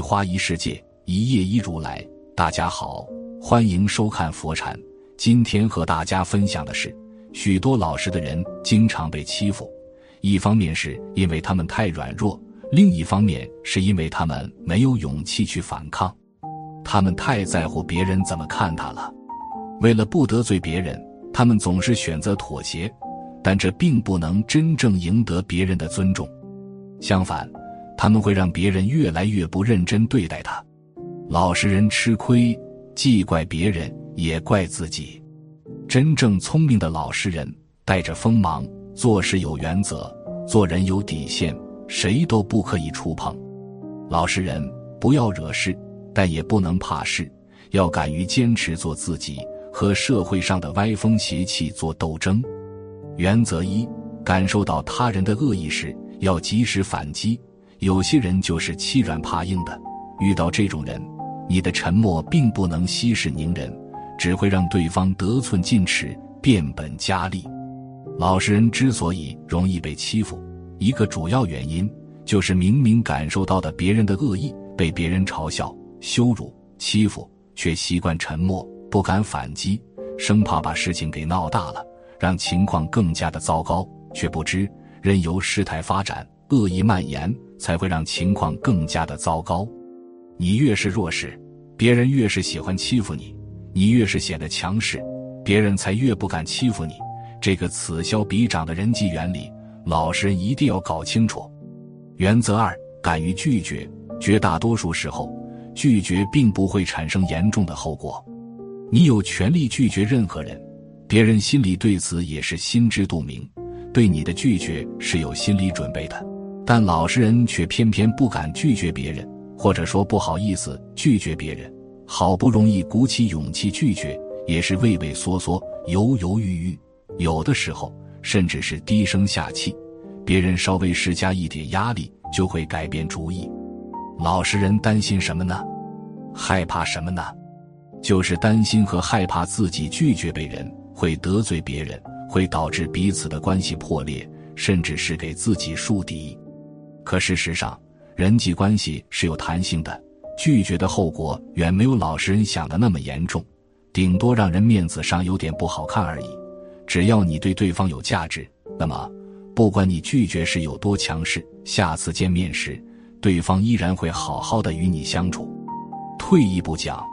一花一世界，一叶一如来。大家好，欢迎收看佛禅。今天和大家分享的是，许多老实的人经常被欺负，一方面是因为他们太软弱，另一方面是因为他们没有勇气去反抗。他们太在乎别人怎么看他了，为了不得罪别人，他们总是选择妥协，但这并不能真正赢得别人的尊重。相反，他们会让别人越来越不认真对待他。老实人吃亏，既怪别人，也怪自己。真正聪明的老实人，带着锋芒，做事有原则，做人有底线，谁都不可以触碰。老实人不要惹事，但也不能怕事，要敢于坚持做自己，和社会上的歪风邪气做斗争。原则一：感受到他人的恶意时。要及时反击，有些人就是欺软怕硬的。遇到这种人，你的沉默并不能息事宁人，只会让对方得寸进尺、变本加厉。老实人之所以容易被欺负，一个主要原因就是明明感受到的别人的恶意，被别人嘲笑、羞辱、欺负，却习惯沉默，不敢反击，生怕把事情给闹大了，让情况更加的糟糕，却不知。任由事态发展，恶意蔓延，才会让情况更加的糟糕。你越是弱势，别人越是喜欢欺负你；你越是显得强势，别人才越不敢欺负你。这个此消彼长的人际原理，老实人一定要搞清楚。原则二：敢于拒绝。绝大多数时候，拒绝并不会产生严重的后果。你有权利拒绝任何人，别人心里对此也是心知肚明。对你的拒绝是有心理准备的，但老实人却偏偏不敢拒绝别人，或者说不好意思拒绝别人。好不容易鼓起勇气拒绝，也是畏畏缩缩、犹犹豫豫，有的时候甚至是低声下气。别人稍微施加一点压力，就会改变主意。老实人担心什么呢？害怕什么呢？就是担心和害怕自己拒绝别人会得罪别人。会导致彼此的关系破裂，甚至是给自己树敌。可事实上，人际关系是有弹性的，拒绝的后果远没有老实人想的那么严重，顶多让人面子上有点不好看而已。只要你对对方有价值，那么不管你拒绝时有多强势，下次见面时，对方依然会好好的与你相处。退一步讲，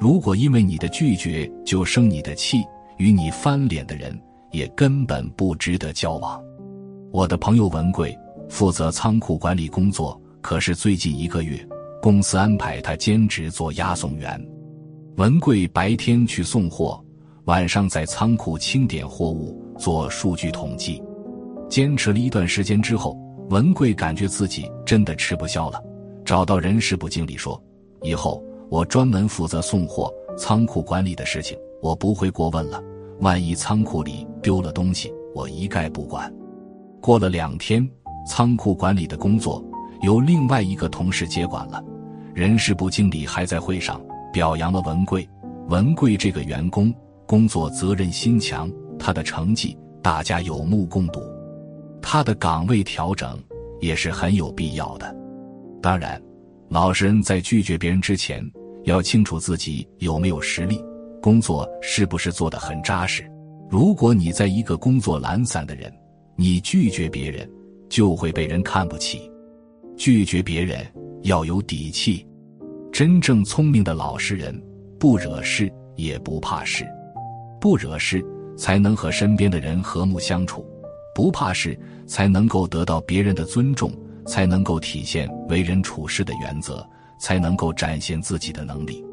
如果因为你的拒绝就生你的气，与你翻脸的人。也根本不值得交往。我的朋友文贵负责仓库管理工作，可是最近一个月，公司安排他兼职做押送员。文贵白天去送货，晚上在仓库清点货物、做数据统计。坚持了一段时间之后，文贵感觉自己真的吃不消了，找到人事部经理说：“以后我专门负责送货、仓库管理的事情，我不会过问了。”万一仓库里丢了东西，我一概不管。过了两天，仓库管理的工作由另外一个同事接管了。人事部经理还在会上表扬了文贵。文贵这个员工工作责任心强，他的成绩大家有目共睹。他的岗位调整也是很有必要的。当然，老实人在拒绝别人之前，要清楚自己有没有实力。工作是不是做得很扎实？如果你在一个工作懒散的人，你拒绝别人就会被人看不起。拒绝别人要有底气。真正聪明的老实人，不惹事也不怕事，不惹事才能和身边的人和睦相处，不怕事才能够得到别人的尊重，才能够体现为人处事的原则，才能够展现自己的能力。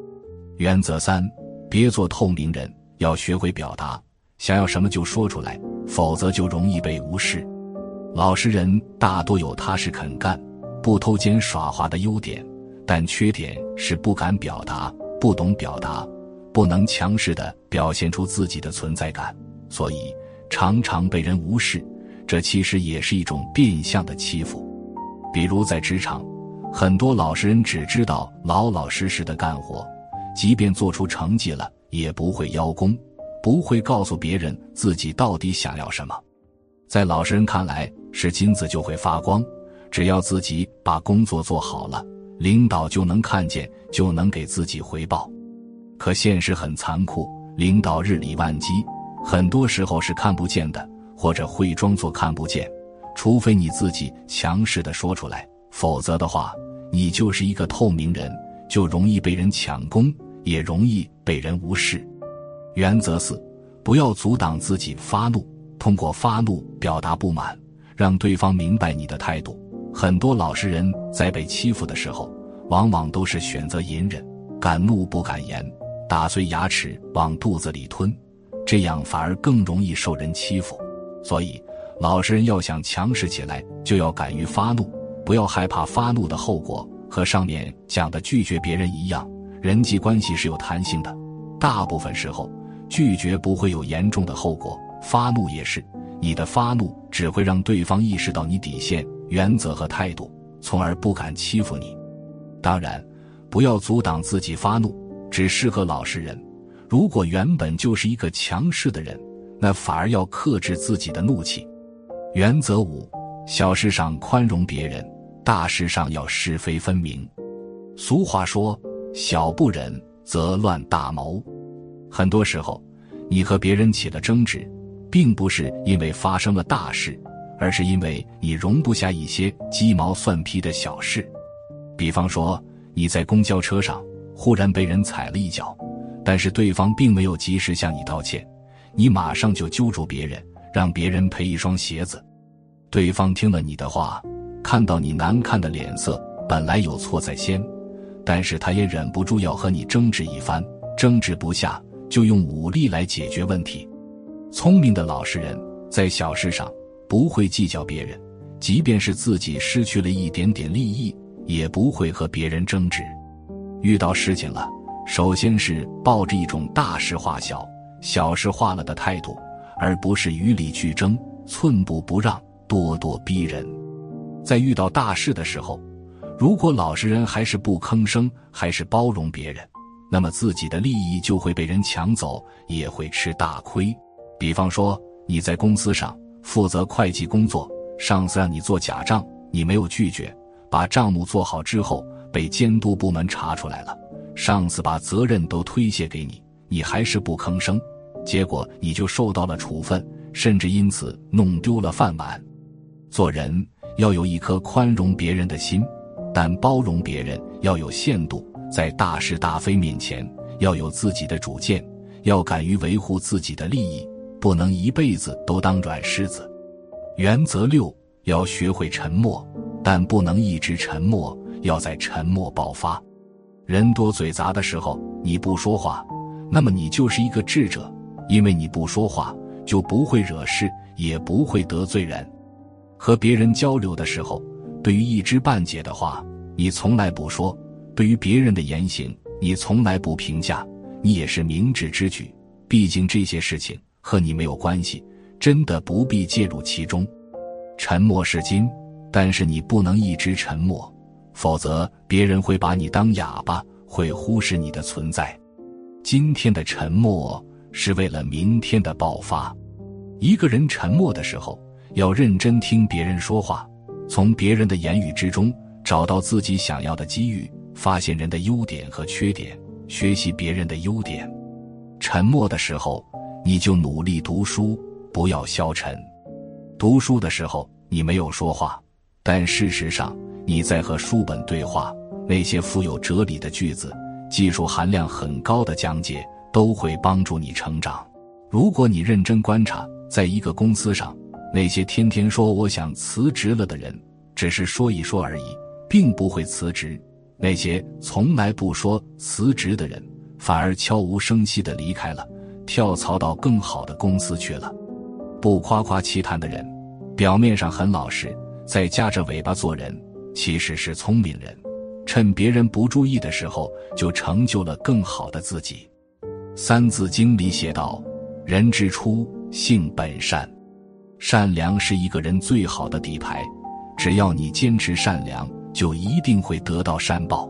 原则三。别做透明人，要学会表达，想要什么就说出来，否则就容易被无视。老实人大多有踏实肯干、不偷奸耍滑的优点，但缺点是不敢表达、不懂表达、不能强势的表现出自己的存在感，所以常常被人无视。这其实也是一种变相的欺负。比如在职场，很多老实人只知道老老实实的干活。即便做出成绩了，也不会邀功，不会告诉别人自己到底想要什么。在老实人看来，是金子就会发光，只要自己把工作做好了，领导就能看见，就能给自己回报。可现实很残酷，领导日理万机，很多时候是看不见的，或者会装作看不见。除非你自己强势的说出来，否则的话，你就是一个透明人，就容易被人抢功，也容易被人无视。原则四：不要阻挡自己发怒，通过发怒表达不满，让对方明白你的态度。很多老实人在被欺负的时候，往往都是选择隐忍，敢怒不敢言。打碎牙齿往肚子里吞，这样反而更容易受人欺负。所以，老实人要想强势起来，就要敢于发怒，不要害怕发怒的后果。和上面讲的拒绝别人一样，人际关系是有弹性的。大部分时候，拒绝不会有严重的后果，发怒也是。你的发怒只会让对方意识到你底线、原则和态度，从而不敢欺负你。当然，不要阻挡自己发怒。只适合老实人。如果原本就是一个强势的人，那反而要克制自己的怒气。原则五：小事上宽容别人，大事上要是非分明。俗话说：“小不忍则乱大谋。”很多时候，你和别人起了争执，并不是因为发生了大事，而是因为你容不下一些鸡毛蒜皮的小事。比方说，你在公交车上。忽然被人踩了一脚，但是对方并没有及时向你道歉，你马上就揪住别人，让别人赔一双鞋子。对方听了你的话，看到你难看的脸色，本来有错在先，但是他也忍不住要和你争执一番，争执不下就用武力来解决问题。聪明的老实人在小事上不会计较别人，即便是自己失去了一点点利益，也不会和别人争执。遇到事情了，首先是抱着一种大事化小、小事化了的态度，而不是与理俱争、寸步不让、咄咄逼人。在遇到大事的时候，如果老实人还是不吭声，还是包容别人，那么自己的利益就会被人抢走，也会吃大亏。比方说，你在公司上负责会计工作，上司让你做假账，你没有拒绝，把账目做好之后。被监督部门查出来了，上司把责任都推卸给你，你还是不吭声，结果你就受到了处分，甚至因此弄丢了饭碗。做人要有一颗宽容别人的心，但包容别人要有限度，在大是大非面前要有自己的主见，要敢于维护自己的利益，不能一辈子都当软柿子。原则六：要学会沉默，但不能一直沉默。要在沉默爆发，人多嘴杂的时候，你不说话，那么你就是一个智者，因为你不说话，就不会惹事，也不会得罪人。和别人交流的时候，对于一知半解的话，你从来不说；对于别人的言行，你从来不评价，你也是明智之举。毕竟这些事情和你没有关系，真的不必介入其中。沉默是金，但是你不能一直沉默。否则，别人会把你当哑巴，会忽视你的存在。今天的沉默是为了明天的爆发。一个人沉默的时候，要认真听别人说话，从别人的言语之中找到自己想要的机遇，发现人的优点和缺点，学习别人的优点。沉默的时候，你就努力读书，不要消沉。读书的时候，你没有说话，但事实上。你在和书本对话，那些富有哲理的句子、技术含量很高的讲解，都会帮助你成长。如果你认真观察，在一个公司上，那些天天说我想辞职了的人，只是说一说而已，并不会辞职；那些从来不说辞职的人，反而悄无声息地离开了，跳槽到更好的公司去了。不夸夸其谈的人，表面上很老实，在夹着尾巴做人。其实是聪明人，趁别人不注意的时候，就成就了更好的自己。《三字经》里写道：“人之初，性本善。”善良是一个人最好的底牌。只要你坚持善良，就一定会得到善报。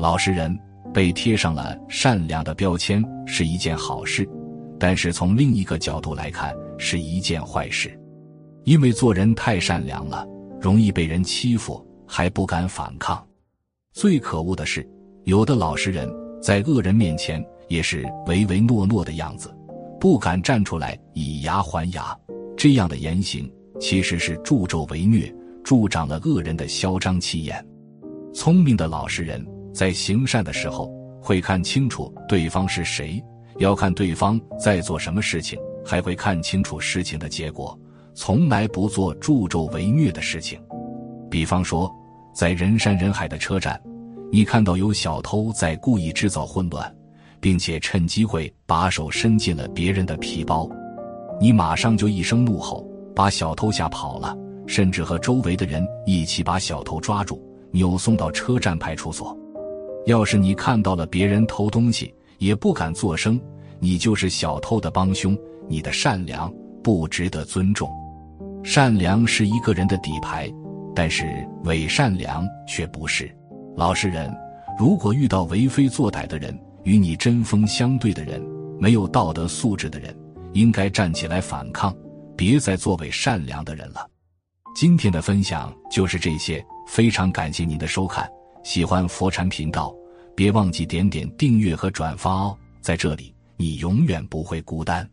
老实人被贴上了善良的标签是一件好事，但是从另一个角度来看，是一件坏事，因为做人太善良了，容易被人欺负。还不敢反抗。最可恶的是，有的老实人在恶人面前也是唯唯诺诺的样子，不敢站出来以牙还牙。这样的言行其实是助纣为虐，助长了恶人的嚣张气焰。聪明的老实人在行善的时候会看清楚对方是谁，要看对方在做什么事情，还会看清楚事情的结果，从来不做助纣为虐的事情。比方说，在人山人海的车站，你看到有小偷在故意制造混乱，并且趁机会把手伸进了别人的皮包，你马上就一声怒吼，把小偷吓跑了，甚至和周围的人一起把小偷抓住。扭送到车站派出所。要是你看到了别人偷东西也不敢作声，你就是小偷的帮凶。你的善良不值得尊重。善良是一个人的底牌，但是伪善良却不是。老实人如果遇到为非作歹的人，与你针锋相对的人，没有道德素质的人，应该站起来反抗，别再作伪善良的人了。今天的分享就是这些。非常感谢您的收看，喜欢佛禅频道，别忘记点点订阅和转发哦，在这里你永远不会孤单。